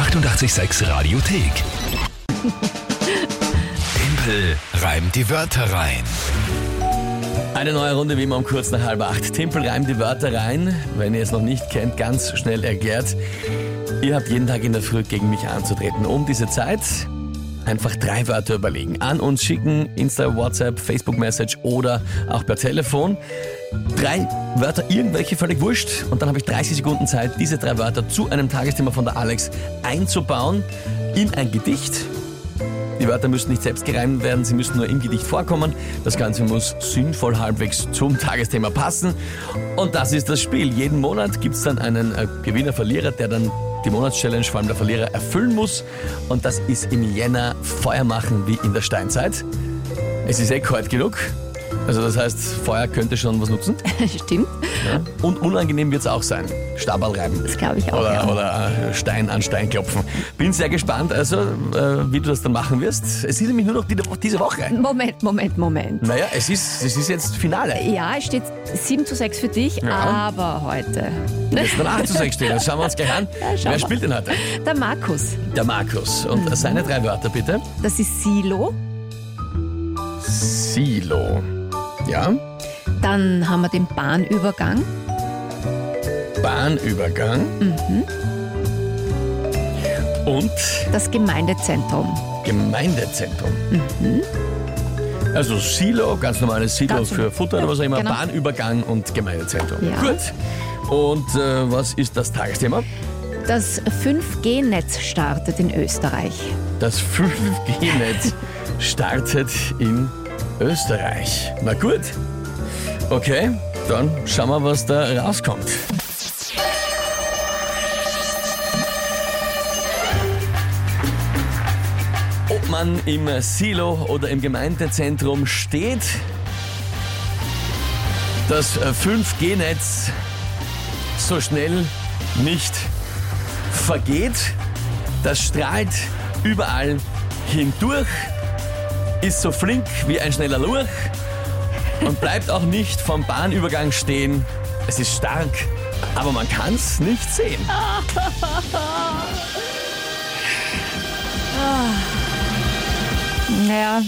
886 Radiothek. Tempel reimt die Wörter rein. Eine neue Runde wie immer um kurz nach halb acht. Timpel reimt die Wörter rein. Wenn ihr es noch nicht kennt, ganz schnell erklärt. Ihr habt jeden Tag in der Früh gegen mich anzutreten. Um diese Zeit einfach drei Wörter überlegen. An uns schicken, Insta, WhatsApp, Facebook-Message oder auch per Telefon. Drei Wörter, irgendwelche völlig wurscht. Und dann habe ich 30 Sekunden Zeit, diese drei Wörter zu einem Tagesthema von der Alex einzubauen in ein Gedicht. Die Wörter müssen nicht selbst gereimt werden, sie müssen nur im Gedicht vorkommen. Das Ganze muss sinnvoll halbwegs zum Tagesthema passen. Und das ist das Spiel. Jeden Monat gibt es dann einen äh, Gewinner, Verlierer, der dann die Monatschallenge, vor allem der Verlierer, erfüllen muss. Und das ist im Jänner Feuer machen wie in der Steinzeit. Es ist eh kalt genug. Also das heißt, Feuer könnte schon was nutzen. Stimmt, Ja. Und unangenehm wird es auch sein. Stabal reiben. das glaube ich auch. Oder, ja. oder äh, Stein an Stein klopfen. Bin sehr gespannt, also äh, wie du das dann machen wirst. Es ist nämlich nur noch die, diese Woche. Moment, Moment, Moment. Naja, es ist, es ist jetzt Finale. Ja, es steht 7 zu 6 für dich, Ja. aber heute. Jetzt dann 8 zu 6 stehen. Das schauen wir uns gleich an. Wer spielt denn heute? Der Markus, Der Markus. Und Mhm. seine drei Wörter bitte. das ist Silo. Silo. Ja. Dann haben wir den Bahnübergang. Bahnübergang. Und Das Gemeindezentrum. Gemeindezentrum. Also Silo, ganz normales Silo Ganz für. Futter oder was auch immer, Genau. Bahnübergang und Gemeindezentrum. Ja. Gut. Und äh, was ist das Tagesthema? Das 5G-Netz startet in Österreich. Das 5G-Netz startet in Österreich. Na gut. Okay, dann schauen wir, was da rauskommt. Ob man im Silo oder im Gemeindezentrum steht, das 5G-Netz so schnell nicht vergeht. Das strahlt überall hindurch, ist so flink wie ein schneller Lurch und bleibt auch nicht vom Bahnübergang stehen. Es ist stark, aber man kann es nicht sehen. Naja.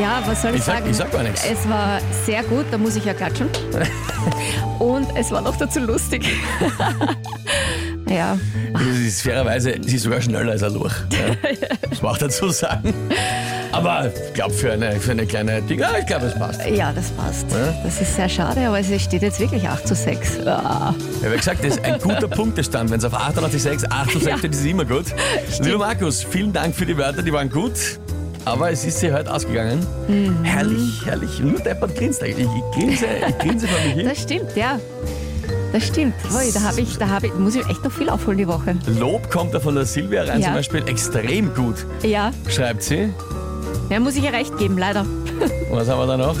Ja, was soll ich, Ich sag- sagen? ich sag gar nichts. Es war sehr gut, da muss ich ja klatschen. Und es war noch dazu lustig. ja, Das ist fairerweise, sie ist sogar schneller als ein Lurch. Ja. Das auch dazu sagen. Aber ich glaube, für eine, für eine kleine Ding, ich glaube, es passt. ja, das passt. Ja? Das ist sehr schade, aber es steht jetzt wirklich 8 zu 6. Ah. Ich habe ja gesagt, das ist ein guter Punktestand. Wenn es auf 88,6, 8 zu 6 Ja. steht, ist es immer gut. Lieber Markus, vielen Dank für die Wörter, die waren gut. Aber es ist sie heute ausgegangen. Mhm. Herrlich, herrlich. Nur deppert grinst eigentlich. Ich grinse, ich grinse vor mich hin. Das stimmt, ja. Das stimmt. Ui, da, hab ich, da hab ich, muss ich echt noch viel aufholen die Woche. Lob kommt da von der Silvia rein Ja. zum Beispiel extrem gut, Ja, schreibt sie. ja muss ich ihr recht geben, leider. Was haben wir da noch?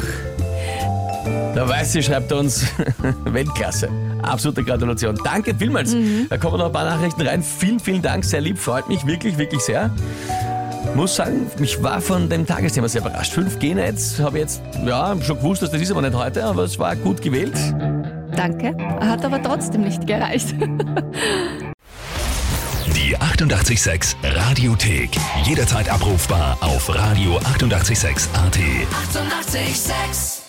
Der Weiße schreibt uns Weltklasse. Absolute Gratulation. Danke vielmals. Da kommen noch ein paar Nachrichten rein. Vielen, vielen Dank. Sehr lieb. Freut mich wirklich, wirklich sehr. Muss sagen, mich war von dem Tagesthema sehr überrascht. 5G-Netz habe ich jetzt ja, schon gewusst, dass das ist aber nicht heute, aber es war gut gewählt. Danke. Hat aber trotzdem nicht gereicht. Die 886 Radiothek. Jederzeit abrufbar auf radio886.at. 886! 886